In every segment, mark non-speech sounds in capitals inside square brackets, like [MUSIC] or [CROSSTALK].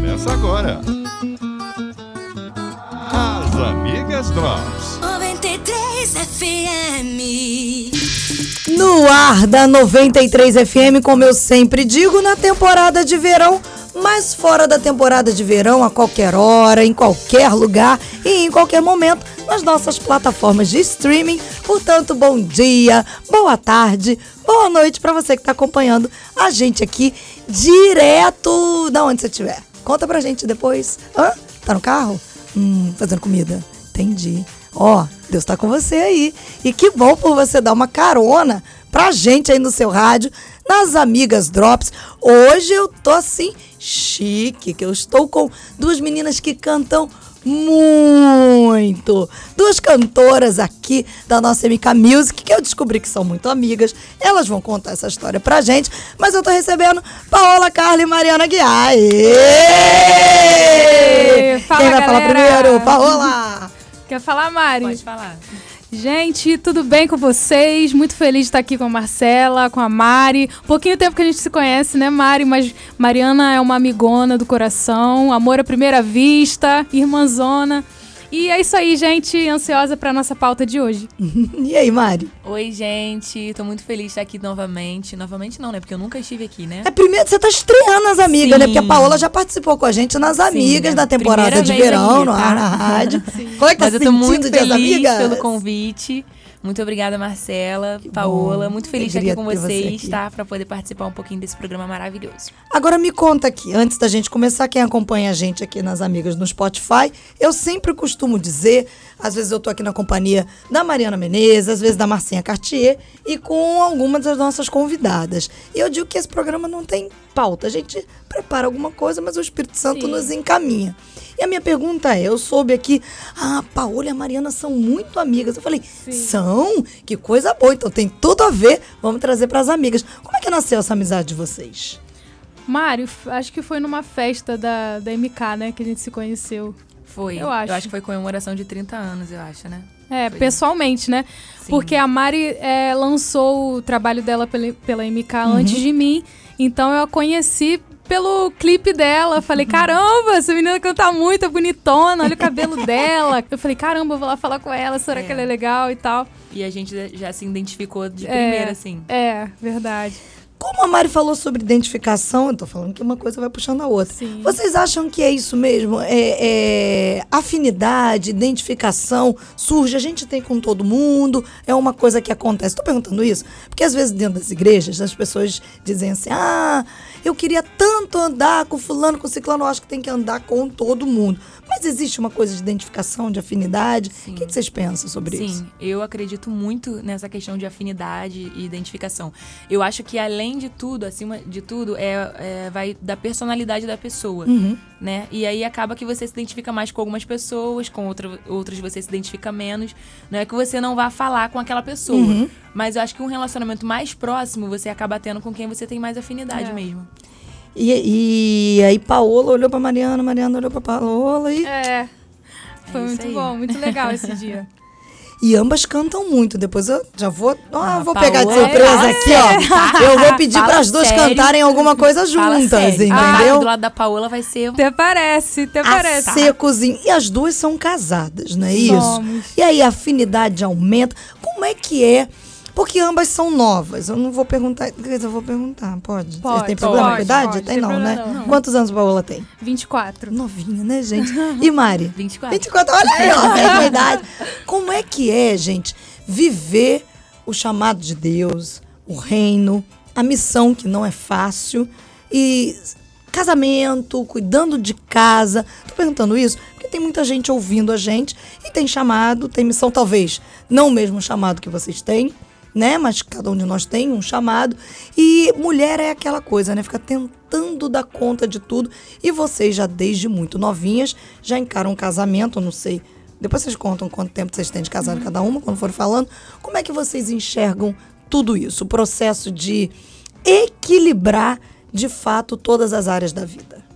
Começa agora. As Amigas Drops. 93 FM. No ar da 93 FM, como eu sempre digo, na temporada de verão, mas fora da temporada de verão, a qualquer hora, em qualquer lugar e em qualquer momento, nas nossas plataformas de streaming. Portanto, bom dia, boa tarde, boa noite para você que está acompanhando a gente aqui direto da onde você estiver. Conta pra gente depois. Hã? Tá no carro? Hum, fazendo comida. Entendi. Ó, Deus tá com você aí. E que bom por você dar uma carona pra gente aí no seu rádio, nas Amigas Drops. Hoje eu tô assim, chique, que eu estou com duas meninas que cantam muito. Duas cantoras aqui da nossa MK Music, que eu descobri que são muito amigas. Elas vão contar essa história pra gente. Mas eu tô recebendo Paola, Carla e Mariana Guiar. Fala, Quem vai falar galera. primeiro? Paola! Quer falar, Mari? Pode falar. Gente, tudo bem com vocês? Muito feliz de estar aqui com a Marcela, com a Mari. Pouquinho tempo que a gente se conhece, né, Mari? Mas Mariana é uma amigona do coração, amor à primeira vista, irmãzona. E é isso aí, gente. Ansiosa para nossa pauta de hoje. [LAUGHS] E aí, Mari? Oi, gente. Tô muito feliz de estar aqui novamente. Novamente não, né? Porque eu nunca estive aqui, né? É primeiro, você tá estreando as amigas, né? Sim. Porque a Paola já participou com a gente nas amigas é da temporada primeira de verão, aqui, no tá? ar, na rádio. [LAUGHS] Como é que tá Mas se eu tô muito sentindo de as feliz amigas? pelo convite. Muito obrigada, Marcela, Paola. bom. Muito feliz de estar aqui com você vocês, aqui. tá? Pra poder participar um pouquinho desse programa maravilhoso. Agora me conta aqui, antes da gente começar, quem acompanha a gente aqui nas amigas no Spotify, eu sempre costumo dizer, às vezes eu tô aqui na companhia da Mariana Menezes, às vezes da Marcinha Cartier e com algumas das nossas convidadas. E eu digo que esse programa não tem pauta, a gente prepara alguma coisa, mas o Espírito Santo Sim. nos encaminha. E a minha pergunta é, eu soube aqui, ah, a Paola e a Mariana são muito amigas. Eu falei, são? Que coisa boa, então tem tudo a ver, vamos trazer para as amigas. Como é que nasceu essa amizade de vocês? Mari, f- acho que foi numa festa da, da MK, né, que a gente se conheceu. Foi. Eu acho. Eu acho que foi comemoração de 30 anos, eu acho, né? É, Foi. pessoalmente, né? Sim. Porque a Mari é, lançou o trabalho dela pela, pela MK antes de mim. Então eu a conheci pelo clipe dela. Falei, caramba, essa menina canta muito, é bonitona, olha o cabelo [LAUGHS] dela. Eu falei, caramba, eu vou lá falar com ela, será É. que ela é legal e tal. E a gente já se identificou de É. primeira, assim. É, verdade. Como a Mari falou sobre identificação, eu tô falando que uma coisa vai puxando a outra. Sim. Vocês acham que é isso mesmo? É, é afinidade, identificação, surge, a gente tem com todo mundo, é uma coisa que acontece. Tô perguntando isso, porque às vezes dentro das igrejas as pessoas dizem assim: ah, eu queria tanto andar com fulano, com ciclano, eu acho que tem que andar com todo mundo. Mas existe uma coisa de identificação, de afinidade? O que, vocês pensam sobre Sim, isso? eu acredito muito nessa questão de afinidade e identificação. Eu acho que além de tudo, acima de tudo, é, é- vai da personalidade da pessoa, Uhum. né? E aí acaba que você se identifica mais com algumas pessoas, com outra, outras você se identifica menos. Não é que você não vá falar com aquela pessoa, Uhum. mas eu acho que um relacionamento mais próximo você acaba tendo com quem você tem mais afinidade É. mesmo. E, e aí Paola olhou pra Mariana, Mariana olhou pra Paola e, É. Foi É muito aí. bom, muito legal esse [LAUGHS] dia. E ambas cantam muito. Depois eu já vou, ah, Ah, vou pegar de é surpresa fala aqui, ó. [LAUGHS] Eu vou pedir para as duas sério. cantarem alguma coisa juntas, sério. Ah, entendeu? do lado da Paola vai ser Até parece, até A parece. secozinho. E as duas são casadas, não é isso? Somos. E aí a afinidade aumenta. Como é que é? Porque ambas são novas. Eu não vou perguntar. Eu vou perguntar, pode? Vocês Pode, têm problema com a pode, idade? pode, tem não, né? não. Quantos anos a Paola tem? 24. Novinha, né, gente? E Mari? [LAUGHS] 24. 24, olha aí, ó, mesma idade. Como é que é, gente, viver o chamado de Deus, o reino, a missão que não é fácil e casamento, cuidando de casa. Tô perguntando isso porque tem muita gente ouvindo a gente e tem chamado, tem missão, talvez não o mesmo chamado que vocês têm, né? Mas cada um de nós tem um chamado. E mulher é aquela coisa, né? Fica tentando dar conta de tudo. E vocês já desde muito novinhas já encaram um casamento, não sei. Depois vocês contam quanto tempo vocês têm de casado cada uma, quando for falando. Como é que vocês enxergam tudo isso? O processo de equilibrar, de fato, todas as áreas da vida.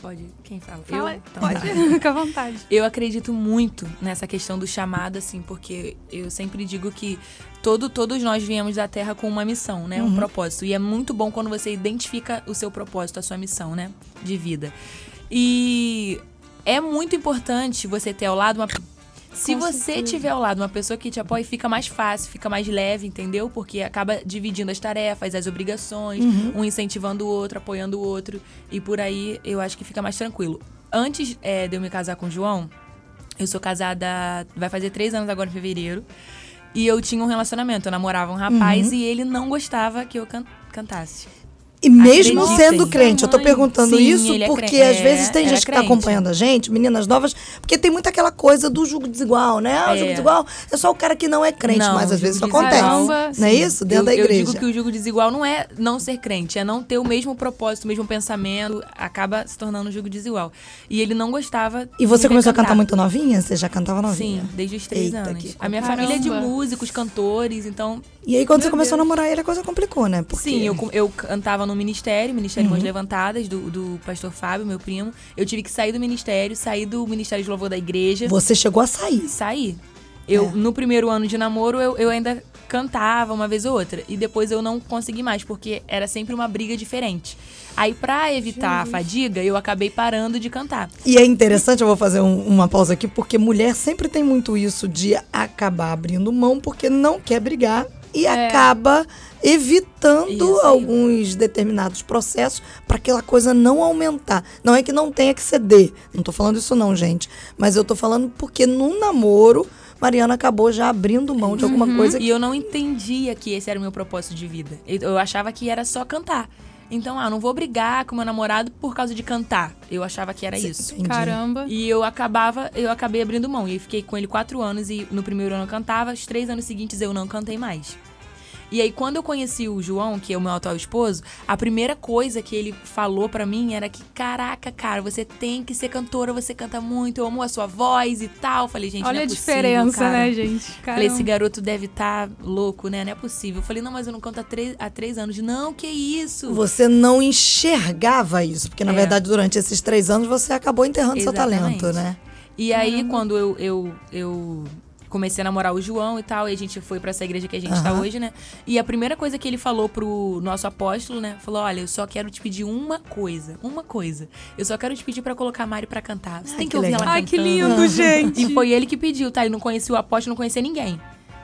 Pode. Quem fala? Fala, eu? Então pode, tá. [LAUGHS] fica à vontade. Eu acredito muito nessa questão do chamado, assim, porque eu sempre digo que todo, todos nós viemos da Terra com uma missão, né? Um propósito. E é muito bom quando você identifica o seu propósito, a sua missão, né? De vida. E é muito importante você ter ao lado uma. Se Com você certeza. tiver ao lado uma pessoa que te apoia, fica mais fácil, fica mais leve, entendeu? Porque acaba dividindo as tarefas, as obrigações, um incentivando o outro, apoiando o outro. E por aí eu acho que fica mais tranquilo. Antes é, de eu me casar com o João, eu sou casada, vai fazer três anos agora em fevereiro. E eu tinha um relacionamento, eu namorava um rapaz e ele não gostava que eu can- cantasse. E mesmo Acreditem. sendo crente, eu tô Mãe. perguntando Sim, isso é porque cre- às é, vezes tem era gente que tá crente. acompanhando a gente, meninas novas, porque tem muito aquela coisa do jugo desigual, né? Ah, o É. jugo desigual é só o cara que não é crente, Não, mas às vezes isso acontece. não é isso? Dentro eu, da igreja. Eu digo que o jugo desigual não é não ser crente, é não ter o mesmo propósito, o mesmo pensamento, acaba se tornando um jugo desigual. E ele não gostava. E você começou a cantar. muito novinha? Você já cantava novinha? Sim, desde os três Eita, anos. que A minha Caramba. família é de músicos, cantores, então. E aí quando você Meu começou Deus. a namorar ele, a coisa complicou, né? Porque... Sim, eu, eu cantava no ministério, Ministério Uhum. Mãos Levantadas, do, do pastor Fábio, meu primo. Eu tive que sair do ministério, sair do Ministério de Louvor da igreja. Você chegou a sair. sair. Eu, É. no primeiro ano de namoro, eu, eu ainda cantava uma vez ou outra. E depois eu não consegui mais, porque era sempre uma briga diferente. Aí, pra evitar a fadiga, eu acabei parando de cantar. E é interessante, eu vou fazer um- uma pausa aqui, porque mulher sempre tem muito isso de acabar abrindo mão porque não quer brigar e É. acaba evitando Isso aí. alguns determinados processos para aquela coisa não aumentar. Não é que não tenha que ceder, não tô falando isso não, gente, mas eu tô falando porque no namoro Mariana acabou já abrindo mão de alguma coisa E eu não entendia que esse era o meu propósito de vida. Eu achava que era só cantar. Então, ah, não vou brigar com meu namorado por causa de cantar. Eu achava que era isso. Entendi. Caramba. E eu acabava, eu acabei abrindo mão. E eu fiquei com ele quatro anos e no primeiro ano eu cantava, os três anos seguintes eu não cantei mais. E aí, quando eu conheci o João, que é o meu atual esposo, a primeira coisa que ele falou pra mim era que, caraca, cara, você tem que ser cantora, você canta muito, eu amo a sua voz e tal. Falei, gente, Olha não é a possível, diferença, cara. né, gente? Falei, Caramba. esse garoto deve estar louco, né? Não é possível. Eu falei, não, mas eu não canto há três, há três anos. Não, que isso? Você não enxergava isso, porque na É. verdade durante esses três anos você acabou enterrando seu Exatamente. talento, né? E aí, quando eu, eu, eu comecei a namorar o João e tal, e a gente foi pra essa igreja que a gente tá Aham. hoje, né? E a primeira coisa que ele falou pro nosso apóstolo, né? Falou: Olha, eu só quero te pedir uma coisa. Uma coisa. Eu só quero te pedir pra colocar a Mari pra cantar. Você Ai, tem que que, ouvir legal. ela Ai, que cantando." lindo, gente. E foi ele que pediu, tá? Ele não conhecia o apóstolo, não conhecia ninguém.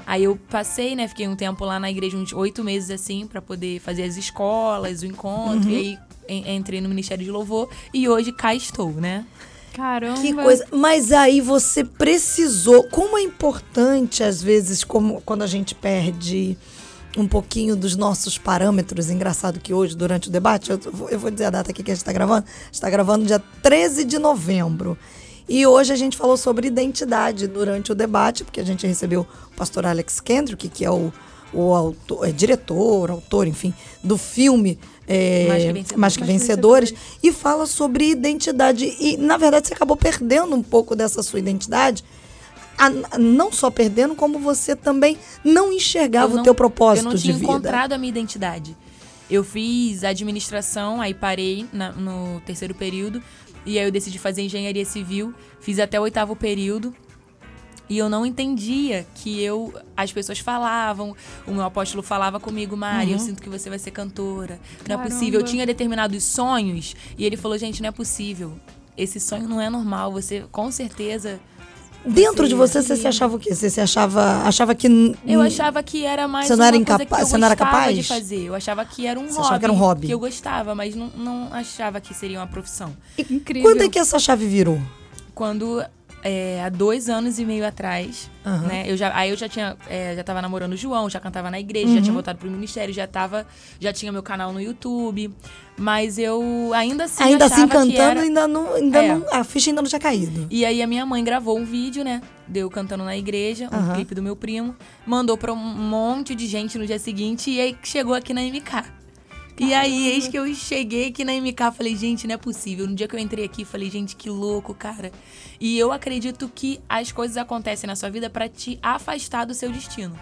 Aí eu passei, né? Fiquei um tempo lá na igreja, uns oito meses assim, pra poder fazer as escolas, o encontro. Uhum. E aí en- entrei no Ministério de Louvor e hoje cá estou, né? Caramba. Que coisa. Mas aí você precisou. Como é importante, às vezes, como quando a gente perde um pouquinho dos nossos parâmetros. Engraçado que hoje, durante o debate, eu, vou- eu vou dizer a data aqui que a gente está gravando. Está gravando dia 13 de novembro. E hoje a gente falou sobre identidade durante o debate, porque a gente recebeu o pastor Alex Kendrick, que é o, o autor, é diretor, autor, enfim, do filme é, Mais que Vencedores. Mais que Vencedores, e fala sobre identidade. E, na verdade, você acabou perdendo um pouco dessa sua identidade. a- não só perdendo, como você também não enxergava Eu o não- teu propósito Eu não tinha de vida. encontrado a minha identidade. Eu fiz administração, aí parei na- no terceiro período. E aí eu decidi fazer engenharia civil. Fiz até o oitavo período. E eu não entendia que eu. As pessoas falavam, o meu apóstolo falava comigo, Mari, eu sinto que você vai ser cantora. Não é Caramba. possível. Eu tinha determinados sonhos. E ele falou, gente, não é possível. Esse sonho não é normal. Você, com certeza. Dentro de você, você se achava o quê? Você se achava, achava que... Eu achava que era mais. Você não era uma coisa incapa- que eu você não era capaz? de fazer. Eu achava que era um Você hobby. achava que era um hobby? Que eu gostava, mas não, não achava que seria uma profissão. Incrível. Quando é que essa chave virou? Quando, é, há dois anos e meio atrás, Aham. né? Eu já, aí eu já tinha, é, já tava namorando o João, já cantava na igreja, Uhum. já tinha voltado pro ministério, já tava, já tinha meu canal no YouTube. Mas eu ainda assim ainda assim, cantando, era- ainda não, ainda É. não... A ficha ainda não tinha caído. E aí a minha mãe gravou um vídeo, né? Deu cantando na igreja, um Aham. clipe do meu primo. Mandou pra um monte de gente no dia seguinte e aí chegou aqui na MK. E aí, eis que eu cheguei aqui na MK, falei, gente, não é possível. No dia que eu entrei aqui, falei, gente, que louco, cara. E eu acredito que as coisas acontecem na sua vida pra te afastar do seu destino.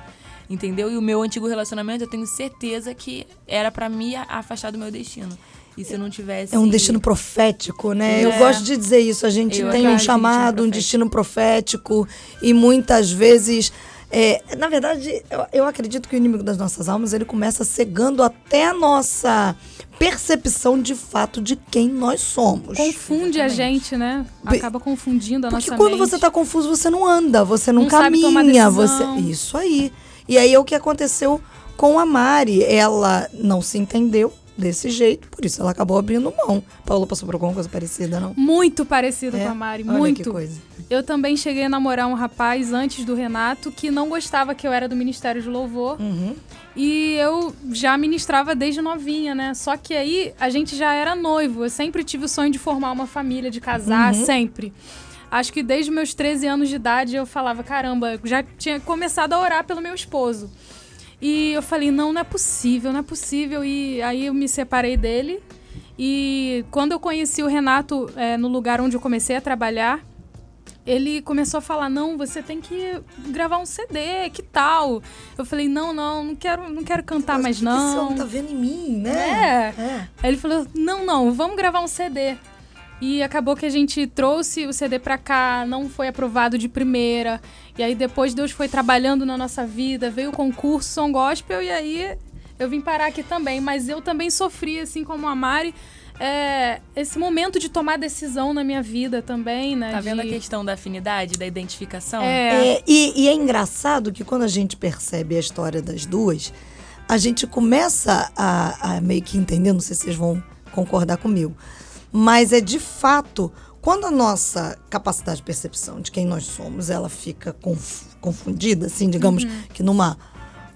Entendeu? E o meu antigo relacionamento, eu tenho certeza que era pra me afastar do meu destino. E se eu não tivesse. É um destino profético, né? Eu É. gosto de dizer isso. A gente Eu tem um acredito chamado, um destino profético. E muitas vezes. É, na verdade, eu, eu acredito que o inimigo das nossas almas ele começa cegando até a nossa percepção de fato de quem nós somos. Confunde a gente, né? Acaba confundindo a Porque nossa quando mente. você tá confuso, você não anda, você não, Não caminha, você isso aí. E aí é o que aconteceu com a Mari, ela não se entendeu desse jeito, por isso ela acabou abrindo mão. Paula passou por alguma coisa parecida, não? Muito parecido É? com a Mari, Olha muito. que coisa. Eu também cheguei a namorar um rapaz antes do Renato que não gostava que eu era do Ministério de Louvor. Uhum. E eu já ministrava desde novinha, né? Só que aí a gente já era noivo. Eu sempre tive o sonho de formar uma família, de casar, Uhum. sempre. Acho que desde meus 13 anos de idade eu falava, caramba, eu já tinha começado a orar pelo meu esposo. E eu falei, não, não é possível, não é possível. E aí eu me separei dele. E quando eu conheci o Renato é, no lugar onde eu comecei a trabalhar, ele começou a falar: não, você tem que gravar um CD, que tal? Eu falei: não, não, não quero, não quero cantar mais, Você não. não tá vendo em mim, né? É. É. Aí ele falou: não, não, vamos gravar um CD. E acabou que a gente trouxe o CD pra cá, não foi aprovado de primeira. E aí depois Deus foi trabalhando na nossa vida, veio o concurso Som Gospel e aí eu vim parar aqui também. Mas eu também sofri, assim como a Mari, é, esse momento de tomar decisão na minha vida também, né? Tá vendo a de- questão da afinidade, da identificação? É, É, e, e é engraçado que quando a gente percebe a história das duas, a gente começa a, a meio que entender, não sei se vocês vão concordar comigo, mas é de fato, quando a nossa capacidade de percepção de quem nós somos, ela fica conf- confundida, assim, digamos que numa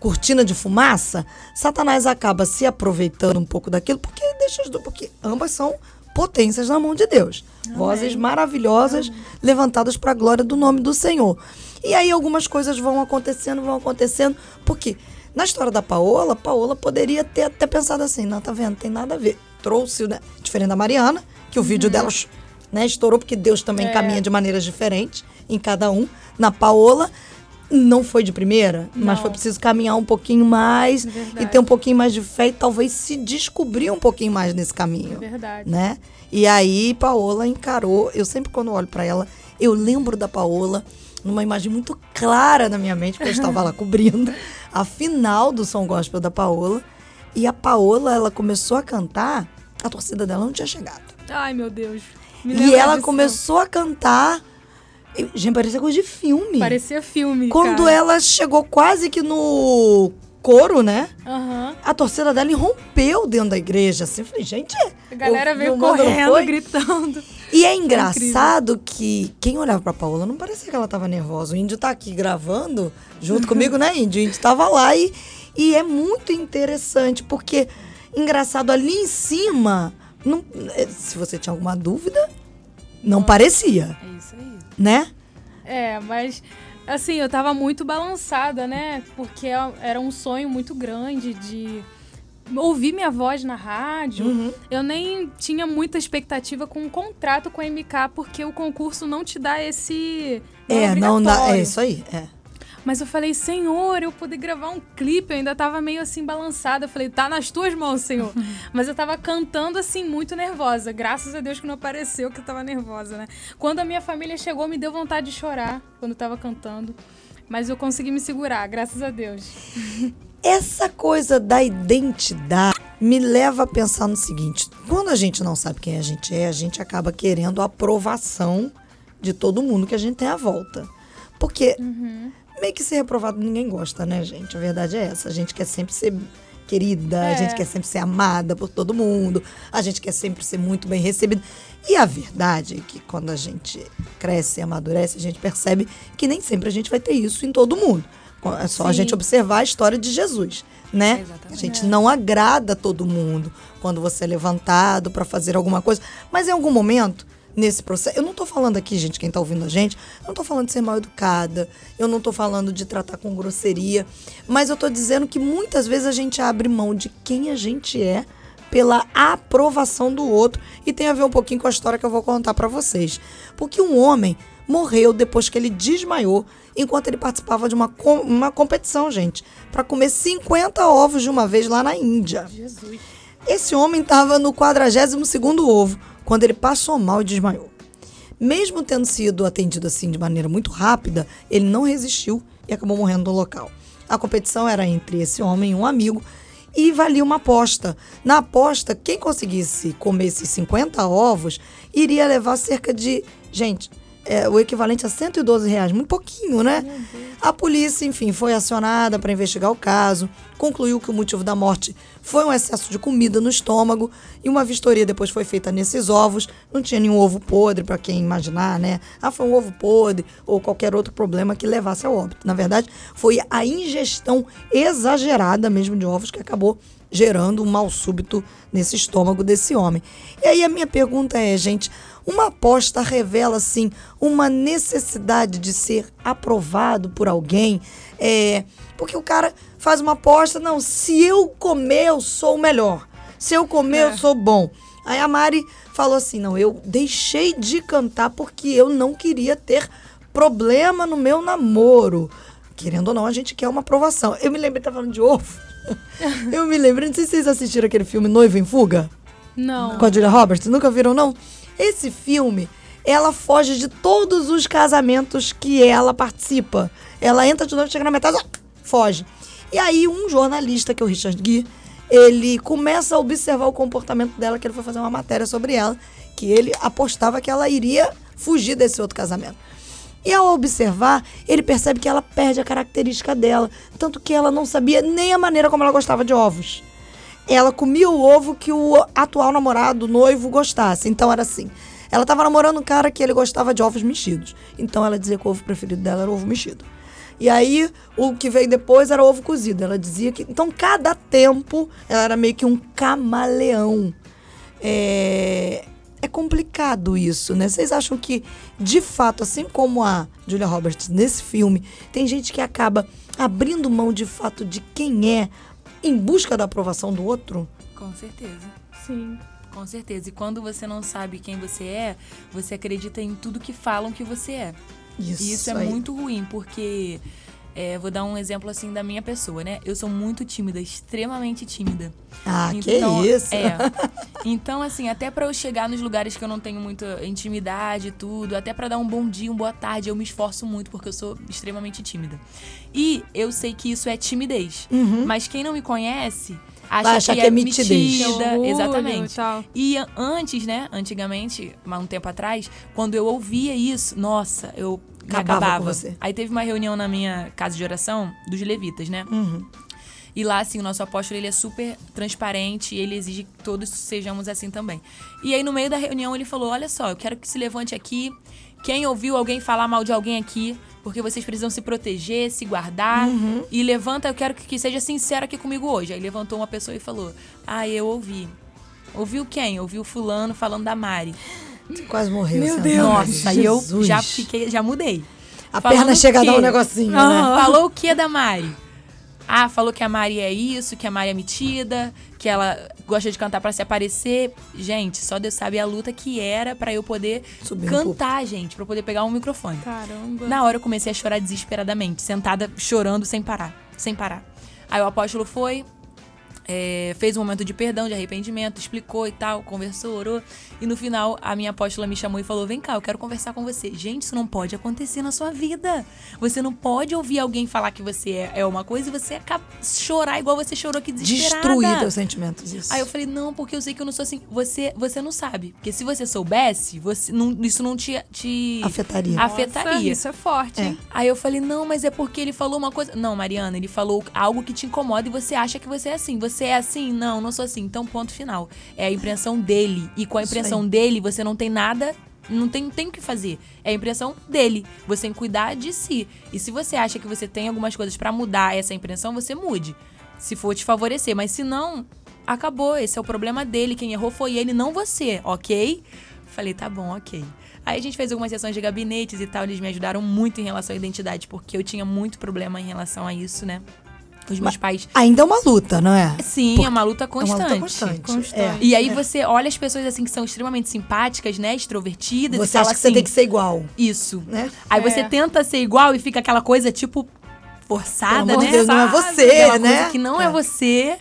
cortina de fumaça, Satanás acaba se aproveitando um pouco daquilo, porque deixa as duas, porque ambas são potências na mão de Deus. Vozes maravilhosas levantadas para a glória do nome do Senhor. E aí algumas coisas vão acontecendo, vão acontecendo, porque na história da Paola, Paola poderia ter até pensado assim, não, tá vendo, tem nada a ver. Trouxe, né, diferente da Mariana, que o vídeo dela né, estourou, porque Deus também caminha de maneiras diferentes em cada um. Na Paola, não foi de primeira, mas Não. foi preciso caminhar um pouquinho mais e Verdade. ter um pouquinho mais de fé e talvez se descobrir um pouquinho mais nesse caminho. Verdade. Né? E aí Paola encarou, eu sempre quando olho pra ela, eu lembro da Paola numa imagem muito clara na minha mente, porque eu estava lá cobrindo a final do som gospel da Paola, e a Paola, ela começou a cantar, a torcida dela não tinha chegado. Ai, meu Deus. Me E ela disso. começou a cantar, gente, parecia coisa de filme. Parecia filme. Quando cara. ela chegou quase que no coro, né? Aham. A torcida dela irrompeu dentro da igreja, assim. Eu falei, gente, A galera eu- veio correndo, gritando. E é engraçado que quem olhava pra Paola não parecia que ela tava nervosa. O Índio tá aqui gravando junto [LAUGHS] comigo, né, Índio? O Índio tava lá e, e é muito interessante, porque, engraçado, ali em cima, não- eh, se você tinha alguma dúvida, não parecia, É isso aí. né? É, mas assim, eu tava muito balançada, né? Porque era um sonho muito grande de ouvir minha voz na rádio. Uhum. Eu nem tinha muita expectativa com um contrato com a MK, porque o concurso não te dá esse. É, não dá. É isso aí. É. Mas eu falei, Senhor, eu poder gravar um clipe, eu ainda tava meio assim balançada. Eu falei, tá nas tuas mãos, Senhor. [LAUGHS] Mas eu tava cantando assim, muito nervosa. Graças a Deus que não apareceu, que eu tava nervosa, né? Quando a minha família chegou, me deu vontade de chorar quando eu tava cantando. Mas eu consegui me segurar, graças a Deus. [LAUGHS] Essa coisa da identidade me leva a pensar no seguinte: quando a gente não sabe quem a gente é, a gente acaba querendo a aprovação de todo mundo que a gente tem à volta. Porque meio que ser reprovado ninguém gosta, né, gente? A verdade é essa. A gente quer sempre ser querida, a É. gente quer sempre ser amada por todo mundo, a gente quer sempre ser muito bem recebida. E a verdade é que quando a gente cresce e amadurece, a gente percebe que nem sempre a gente vai ter isso em todo mundo. É só a Sim. gente observar a história de Jesus, né? Exatamente. A gente não agrada todo mundo quando você é levantado para fazer alguma coisa, mas em algum momento nesse processo, eu não tô falando aqui, gente, quem tá ouvindo a gente, eu não tô falando de ser mal educada, eu não tô falando de tratar com grosseria, mas eu tô dizendo que muitas vezes a gente abre mão de quem a gente é pela aprovação do outro e tem a ver um pouquinho com a história que eu vou contar para vocês. Porque um homem morreu depois que ele desmaiou enquanto ele participava de uma, com- uma competição, gente, para comer 50 ovos de uma vez lá na Índia. Esse homem estava no 42º ovo quando ele passou mal e desmaiou. Mesmo tendo sido atendido assim de maneira muito rápida, ele não resistiu e acabou morrendo no local. A competição era entre esse homem e um amigo e valia uma aposta. Na aposta, quem conseguisse comer esses 50 ovos iria levar cerca de. Gente, é, o equivalente a 112 reais, muito pouquinho, né? A polícia, enfim, foi acionada para investigar o caso, concluiu que o motivo da morte foi um excesso de comida no estômago e uma vistoria depois foi feita nesses ovos. Não tinha nenhum ovo podre, para quem imaginar, né? Ah, foi um ovo podre ou qualquer outro problema que levasse ao óbito. Na verdade, foi a ingestão exagerada mesmo de ovos que acabou gerando um mal súbito nesse estômago desse homem. E aí a minha pergunta é, gente, uma aposta revela assim uma necessidade de ser aprovado por alguém? É, porque o cara faz uma aposta, não, se eu comer eu sou o melhor. Se eu comer eu sou bom. Aí a Mari falou assim: "Não, eu deixei de cantar porque eu não queria ter problema no meu namoro." Querendo ou não, a gente quer uma aprovação. Eu me lembrei, tá falando de ovo. [LAUGHS] eu me lembrei, não sei se vocês assistiram aquele filme Noivo em Fuga Não. com a Julia Roberts. Nunca viram, não? Esse filme, ela foge de todos os casamentos que ela participa. Ela entra de novo, chega na metade, foge. E aí, um jornalista, que é o Richard Gere, ele começa a observar o comportamento dela, que ele foi fazer uma matéria sobre ela, que ele apostava que ela iria fugir desse outro casamento. E ao observar, ele percebe que ela perde a característica dela, tanto que ela não sabia nem a maneira como ela gostava de ovos. Ela comia o ovo que o atual namorado, o noivo, gostasse. Então era assim. Ela estava namorando um cara que ele gostava de ovos mexidos. Então ela dizia que o ovo preferido dela era ovo mexido. E aí, o que veio depois era ovo cozido. Ela dizia que. Então, cada tempo, ela era meio que um camaleão. É, é complicado isso, né? Vocês acham que, de fato, assim como a Julia Roberts nesse filme, tem gente que acaba abrindo mão de fato de quem é em busca da aprovação do outro? Com certeza. Sim. Com certeza. E quando você não sabe quem você é, você acredita em tudo que falam que você é. Isso, E isso é aí. muito ruim, porque. É, vou dar um exemplo assim da minha pessoa, né? Eu sou muito tímida, extremamente tímida. Ah, Então, que isso! É. [LAUGHS] Então, assim, até pra eu chegar nos lugares que eu não tenho muita intimidade e tudo, até pra dar um bom dia, um boa tarde, eu me esforço muito porque eu sou extremamente tímida. E eu sei que isso é timidez. Mas quem não me conhece acha Vai achar que, que é é mitidez. orgulho exatamente. e tal. E antes, né, antigamente, há um tempo atrás, quando eu ouvia isso, nossa, eu me Acabava com acabava. você. Aí teve uma reunião na minha casa de oração dos levitas, né? E lá, assim, o nosso apóstolo, ele é super transparente e ele exige que todos sejamos assim também. E aí, no meio da reunião, ele falou, olha só, eu quero que se levante aqui quem ouviu alguém falar mal de alguém aqui, porque vocês precisam se proteger, se guardar. E levanta, eu quero que, que seja sincero aqui comigo hoje. Aí levantou uma pessoa e falou, ah, eu ouvi. Ouviu quem? Ouviu fulano falando da Mari. Quase morreu. Meu. Deus. Nossa, aí eu Jesus. já fiquei, já mudei. A Falando perna chega a dar um negocinho, né? Falou o que da Mari? Ah, falou que a Mari é isso, que a Mari é metida, que ela gosta de cantar pra se aparecer. Gente, só Deus sabe a luta que era pra eu poder Subir cantar, gente, pra eu poder pegar um microfone. Caramba. Na hora eu comecei a chorar desesperadamente, sentada chorando sem parar, sem parar. Aí o apóstolo foi, é, fez um momento de perdão, de arrependimento, explicou e tal, conversou, orou. E no final, a minha apóstola me chamou e falou: Vem cá, eu quero conversar com você. Gente, isso não pode acontecer na sua vida. Você não pode ouvir alguém falar que você é, é uma coisa e você acaba chorar igual você chorou aqui desesperada. Destruir teus sentimentos, isso. Aí eu falei, não, porque eu sei que eu não sou assim. Você, você não sabe. Porque se você soubesse, você não, isso não te, te Afetaria. Nossa, afetaria. Isso é forte, hein? Aí eu falei, não, mas é porque ele falou uma coisa. Não, Mariana, ele falou algo que te incomoda e você acha que você é assim. Você é assim? Não, não sou assim. Então, ponto final. É a impressão dele. E com a impressão dele, você não tem nada. Não tem, tem o que fazer. É a impressão dele. Você tem que cuidar de si. E se você acha que você tem algumas coisas pra mudar essa impressão, você mude. Se for te favorecer. Mas se não, acabou. Esse é o problema dele. Quem errou foi ele, não você, ok? Falei, tá bom, ok. Aí a gente fez algumas sessões de gabinetes e tal, eles me ajudaram muito em relação à identidade, porque eu tinha muito problema em relação a isso, né? Os meus pais. Ainda é uma luta, não é? Sim, Por- é uma luta É uma constante. luta constante. Constante. É. E aí você olha as pessoas assim que são extremamente simpáticas, né? Extrovertidas. e Você fala acha que você assim, tem que ser igual, Isso. né? Aí você É. tenta ser igual e fica aquela coisa, tipo, forçada, Pelo amor né? de Deus, não é você, Aquela né? coisa que não é. É. você.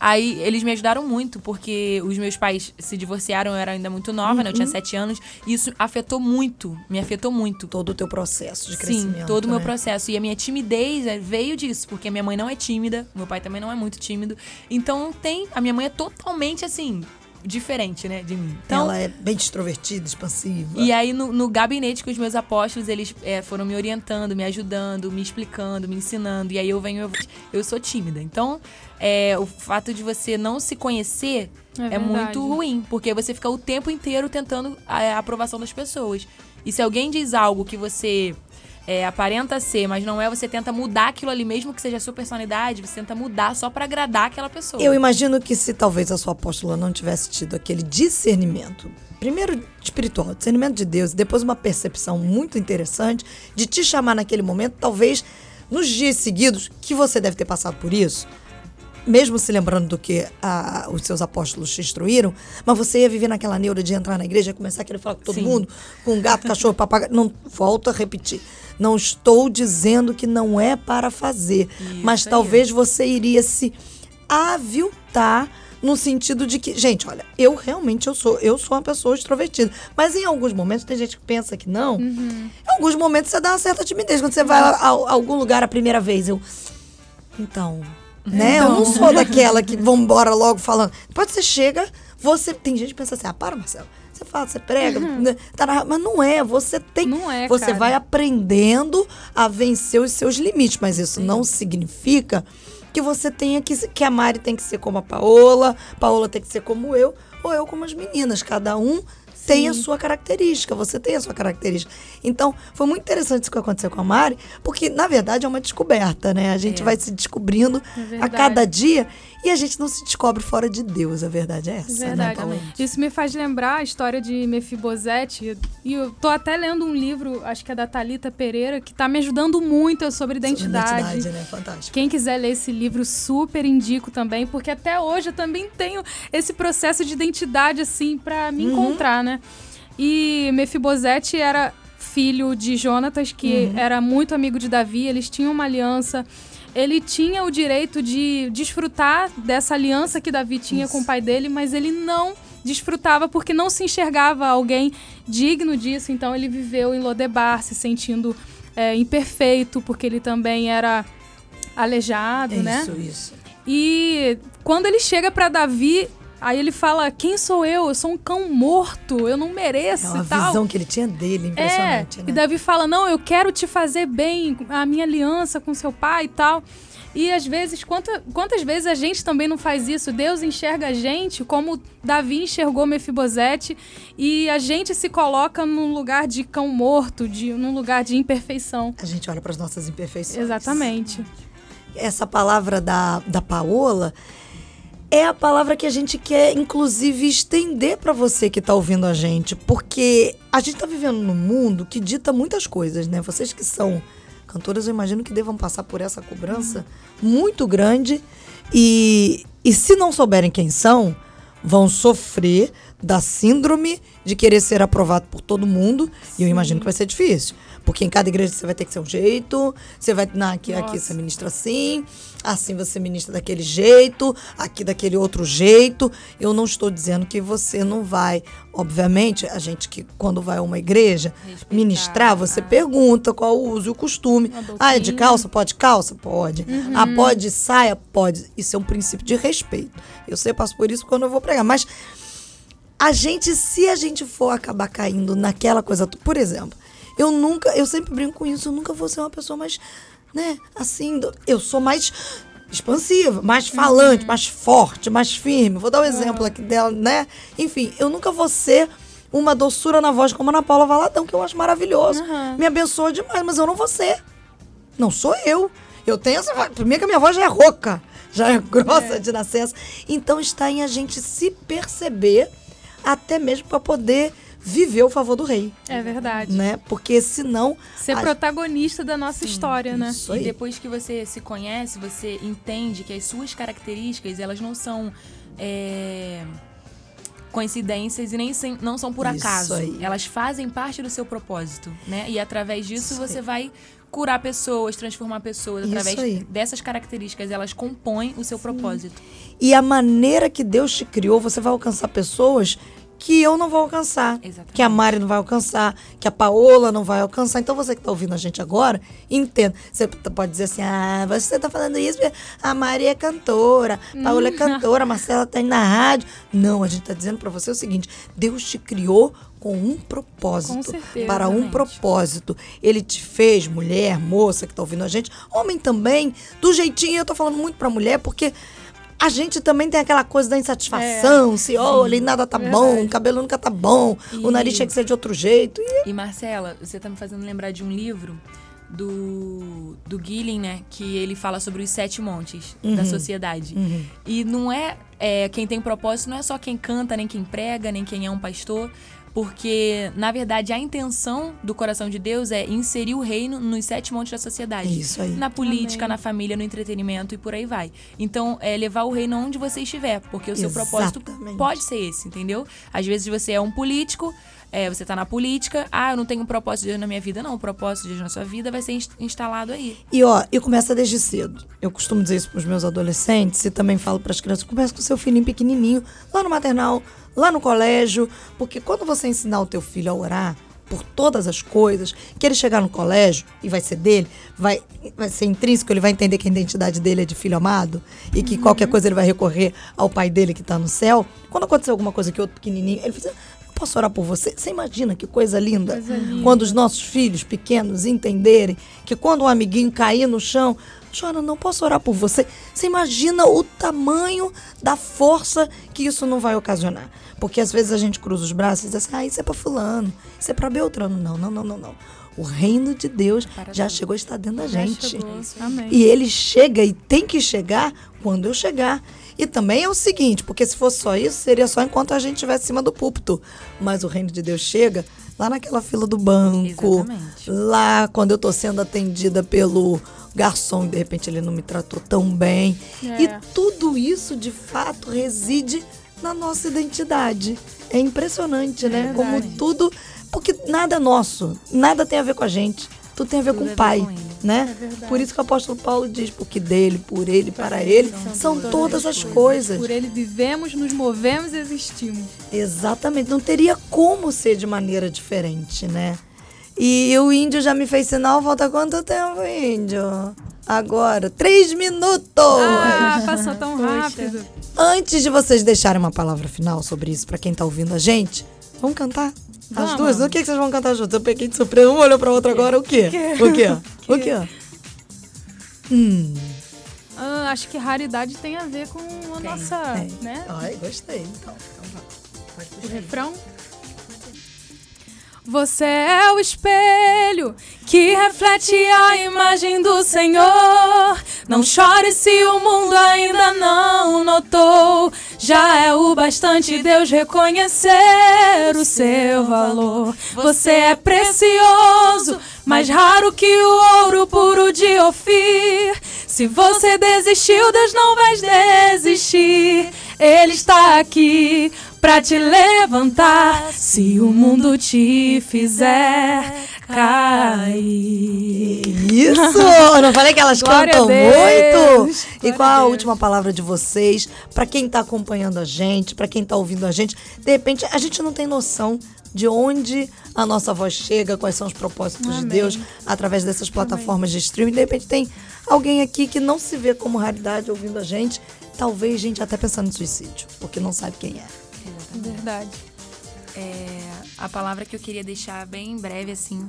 Aí eles me ajudaram muito, porque os meus pais se divorciaram, eu era ainda muito nova, né? Eu tinha Uhum. sete anos. E isso afetou muito, me afetou muito. Todo o teu processo de Sim, crescimento. todo o meu né? processo. E a minha timidez eh, veio disso, porque a minha mãe não é tímida, meu pai também não é muito tímido. Então tem. A minha mãe é totalmente assim, diferente, né, de mim. Então, Ela é bem extrovertida, expansiva. e aí, no, no gabinete com os meus apóstolos, eles é, foram me orientando, me ajudando, me explicando, me ensinando. E aí eu venho, eu, eu sou tímida. Então, é, o fato de você não se conhecer É é, muito ruim, porque você fica o tempo inteiro tentando a, a aprovação das pessoas. E se alguém diz algo que você é, aparenta ser, mas não é, você tenta mudar aquilo ali, mesmo que seja a sua personalidade, você tenta mudar só pra agradar aquela pessoa. Eu imagino que se talvez a sua apóstola não tivesse tido aquele discernimento, primeiro espiritual, discernimento de Deus, e depois uma percepção muito interessante de te chamar naquele momento, talvez nos dias seguidos, que você deve ter passado por isso, mesmo se lembrando do que a- os seus apóstolos te instruíram, mas você ia viver naquela neura de entrar na igreja e começar a querer falar com todo Sim. mundo, com gato, cachorro, papagaio. Não, volto a repetir. Não estou dizendo que não é para fazer, mas aí. talvez você iria se aviltar no sentido de que, gente, olha, eu realmente eu sou, eu sou uma pessoa extrovertida, mas em alguns momentos tem gente que pensa que não. Em alguns momentos você dá uma certa timidez quando você vai a, a- a algum lugar a primeira vez, eu então, né? Eu não [LAUGHS] sou daquela que vambora logo falando. Depois você chega, você tem gente que pensa assim: "Ah, para, Marcelo. Você fala, você prega, né, tá na- mas não é, você tem, Não é, você cara. vai aprendendo a vencer os seus limites, mas isso não significa que você tenha que que a Mari tem que ser como a Paola, Paola tem que ser como eu, ou eu como as meninas, cada um tem a sua característica, você tem a sua característica. Então, foi muito interessante isso que aconteceu com a Mari, porque na verdade é uma descoberta, né? A gente vai se descobrindo É a cada dia e a gente não se descobre fora de Deus, a verdade é essa, né, Verdade. Paola? Isso me faz lembrar a história de Mefibosete. E eu tô até lendo um livro, acho que é da Talita Pereira, que tá me ajudando muito sobre identidade. Identidade, né? Fantástico. Quem quiser ler esse livro, super indico também, porque até hoje eu também tenho esse processo de identidade, assim, pra me encontrar, né? E Mefibosete era filho de Jonatas, que era muito amigo de Davi, eles tinham uma aliança. Ele tinha o direito de desfrutar dessa aliança que Davi tinha com o pai dele, mas ele não desfrutava porque não se enxergava alguém digno disso. Então ele viveu em Lodebar, se sentindo é, imperfeito, porque ele também era aleijado, né? Isso, isso. E quando ele chega pra Davi, aí ele fala: Quem sou eu? Eu sou um cão morto, eu não mereço É uma e tal. visão que ele tinha dele, É, impressionante, e né? Davi fala: Não, eu quero te fazer bem, a minha aliança com seu pai e tal. E às vezes, quanta- quantas vezes a gente também não faz isso? Deus enxerga a gente como Davi enxergou Mefibosete e a gente se coloca num lugar de cão morto, de, num lugar de imperfeição. A gente olha para as nossas imperfeições. Exatamente. essa palavra da, da Paola é a palavra que a gente quer, inclusive, estender para você que tá ouvindo a gente, porque a gente tá vivendo num mundo que dita muitas coisas, né? Vocês que são cantoras, eu imagino que devam passar por essa cobrança muito grande e, e se não souberem quem são, vão sofrer da síndrome de querer ser aprovado por todo mundo. E eu imagino que vai ser difícil. Porque em cada igreja você vai ter que ser um jeito, você vai. Na, aqui, aqui você ministra assim, assim você ministra daquele jeito, aqui daquele outro jeito. Eu não estou dizendo que você não vai. Obviamente, a gente que quando vai a uma igreja Respeitar, ministrar, você ah. pergunta qual o uso e o costume. Ah, é de calça? Pode calça? Pode. Ah, pode saia? Pode. Isso é um princípio de respeito. Eu sei, eu passo por isso quando eu vou pregar. Mas a gente, se a gente for acabar caindo naquela coisa, por exemplo, eu nunca, eu sempre brinco com isso, eu nunca vou ser uma pessoa mais, né, assim, eu sou mais expansiva, mais falante, mais forte, mais firme. Vou dar um exemplo aqui dela, né? Enfim, eu nunca vou ser uma doçura na voz como a Ana Paula Valadão, que eu acho maravilhoso. Me abençoa demais, mas eu não vou ser. Não sou eu. Eu tenho essa voz. Primeiro que a minha voz já é rouca, já é [LAUGHS] grossa de nascença. Então está em a gente se perceber, até mesmo para poder viver o favor do rei, É verdade. né? Porque senão Ser a- protagonista da nossa história, né? Isso E aí. depois que você se conhece, você entende que as suas características, elas não são é, coincidências e nem sem- não são por Isso acaso. aí. Elas fazem parte do seu propósito, né? E através disso Isso você aí. vai curar pessoas, transformar pessoas. Isso Através aí. dessas características, elas compõem o seu propósito. E a maneira que Deus te criou, você vai alcançar pessoas que eu não vou alcançar. Exatamente. Que a Mari não vai alcançar, que a Paola não vai alcançar. Então você que tá ouvindo a gente agora, entenda. Você pode dizer assim: ah, você tá falando isso a Mari é cantora, a Paola é cantora, a Marcela tá aí na rádio. Não, a gente tá dizendo pra você o seguinte: Deus te criou com um propósito. Com certeza, para um propósito. Ele te fez, mulher, moça que tá ouvindo a gente, homem também, do jeitinho, eu tô falando muito pra mulher, porque a gente também tem aquela coisa da insatisfação, se olha e nada tá bom, o cabelo nunca tá bom, o E- nariz tinha que ser de outro jeito. E E Marcela, você tá me fazendo lembrar de um livro do, do Gillen, né? Que ele fala sobre os sete montes da sociedade. E não é, é quem tem propósito, não é só quem canta, nem quem prega, nem quem é um pastor. Porque, na verdade, a intenção do coração de Deus é inserir o reino nos sete montes da sociedade. Isso aí. Na política, Amém. na família, no entretenimento e por aí vai. Então, é levar o reino onde você estiver. Porque o seu propósito Exatamente. pode ser esse, entendeu? Às vezes você é um político, é, você tá na política, ah, eu não tenho um propósito de Deus na minha vida. Não, o propósito de Deus na sua vida vai ser ins- instalado aí. E ó, e começa desde cedo. Eu costumo dizer isso pros meus adolescentes e também falo pras crianças. Começa com seu filhinho pequenininho, lá no maternal, lá no colégio, porque quando você ensinar o teu filho a orar por todas as coisas, que ele chegar no colégio e vai ser dele, vai, vai ser intrínseco, ele vai entender que a identidade dele é de filho amado e que qualquer coisa ele vai recorrer ao pai dele que tá no céu. Quando acontecer alguma coisa que outro pequenininho, ele fala assim, "Eu posso orar por você? Você imagina que coisa linda? Coisa linda. Quando os nossos filhos pequenos entenderem que quando um amiguinho cair no chão, chora, não posso orar por você. Você imagina o tamanho da força que isso não vai ocasionar. Porque às vezes a gente cruza os braços e diz assim, ah, isso é pra fulano, isso é pra Beltrano. Não, não, não, não, não. O reino de Deus Para já chegou, está dentro da Já gente. chegou. E ele chega e tem que chegar quando eu chegar. E também é o seguinte, porque se fosse só isso, seria só enquanto a gente estivesse acima do púlpito. Mas o reino de Deus chega lá naquela fila do banco, Exatamente. lá quando eu tô sendo atendida pelo garçom e de repente ele não me tratou tão bem. É. E tudo isso de fato reside na nossa identidade. É impressionante, né? Como verdade. tudo, porque nada é nosso, nada tem a ver com a gente. Tudo tem a ver Tudo com o ver pai, com né? É verdade. Por isso que o apóstolo Paulo diz, porque dele, por ele, para ele, são todas as coisas. Por ele vivemos, nos movemos e existimos. Exatamente, não teria como ser de maneira diferente, né? E o índio já me fez sinal, falta quanto tempo, índio? Agora, três minutos! Ah, passou tão rápido. Antes de vocês deixarem uma palavra final sobre isso pra quem tá ouvindo a gente, vamos cantar? As Vamos. duas? O que, que vocês vão cantar juntos? Eu peguei de surpresa, uma olhou pra outra agora, o quê? O quê? [LAUGHS] O quê? Hum, Ah, acho que raridade tem a ver com a nossa, tem. né? Ai, gostei, então. então. Pode O refrão. Você é o espelho que reflete a imagem do Senhor. Não chore se o mundo ainda não notou. Já é o bastante Deus reconhecer o seu valor. Você é precioso, mais raro que o ouro puro de Ofir. Se você desistiu, Deus não vai desistir. Ele está aqui pra te levantar. Se o mundo te fizer cair. Isso! Não falei que elas Glória cantam muito? E Glória qual a a última palavra de vocês? Pra quem tá acompanhando a gente, pra quem tá ouvindo a gente, de repente a gente não tem noção de onde a nossa voz chega, quais são os propósitos de Amém. Deus através dessas plataformas de streaming. De repente tem alguém aqui que não se vê como raridade ouvindo a gente, talvez gente até pensando em suicídio, porque não sabe quem é. Verdade. É, a palavra que eu queria deixar bem breve, assim,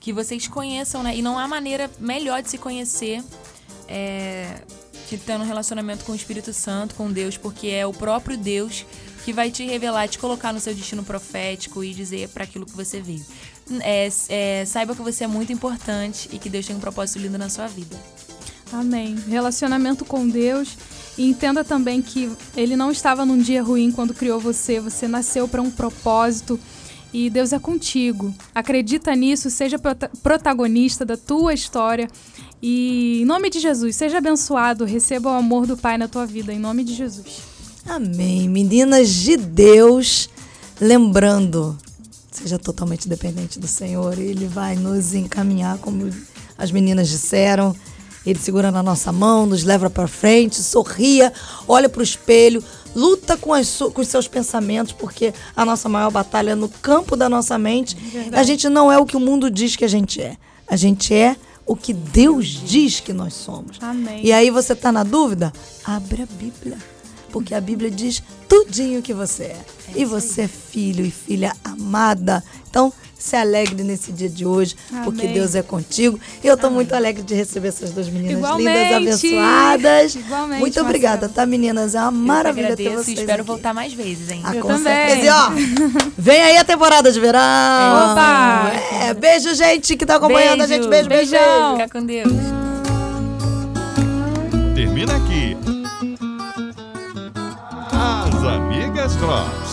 que vocês conheçam, né? E não há maneira melhor de se conhecer é, que tendo um relacionamento com o Espírito Santo, com Deus, porque é o próprio Deus que vai te revelar, te colocar no seu destino profético e dizer para aquilo que você veio. É, é, saiba que você é muito importante e que Deus tem um propósito lindo na sua vida. Amém. Relacionamento com Deus. E entenda também que Ele não estava num dia ruim quando criou você. Você nasceu para um propósito. e Deus é contigo. Acredita nisso, seja prota- protagonista da tua história. E em nome de Jesus, seja abençoado, receba o amor do Pai na tua vida, em nome de Jesus. Amém. Meninas de Deus, lembrando, seja totalmente dependente do Senhor, Ele vai nos encaminhar, como as meninas disseram. Ele segura na nossa mão, nos leva para frente, sorria, olha para o espelho, luta com, as com os seus pensamentos, porque a nossa maior batalha é no campo da nossa mente. A gente não é o que o mundo diz que a gente é. A gente é o que Deus diz que nós somos. Amém. E aí você tá na dúvida? Abre a Bíblia. Porque a Bíblia diz tudinho que você é. e você é filho e filha amada. Então, se alegre nesse dia de hoje, porque Amém. Deus é contigo. E eu tô muito alegre de receber essas duas meninas Igualmente. lindas, abençoadas. Igualmente, muito obrigada, Marcelo. tá, meninas? É uma Eu que maravilha ter agradeço vocês espero aqui. voltar mais vezes, hein? Ah, Eu com também. certeza. E ó, [LAUGHS] vem aí a temporada de verão. Opa! É, beijo, gente, que tá acompanhando a gente. Beijo, beijo, Beijão. beijo. Fica com Deus. Termina aqui. As Amigas Drops.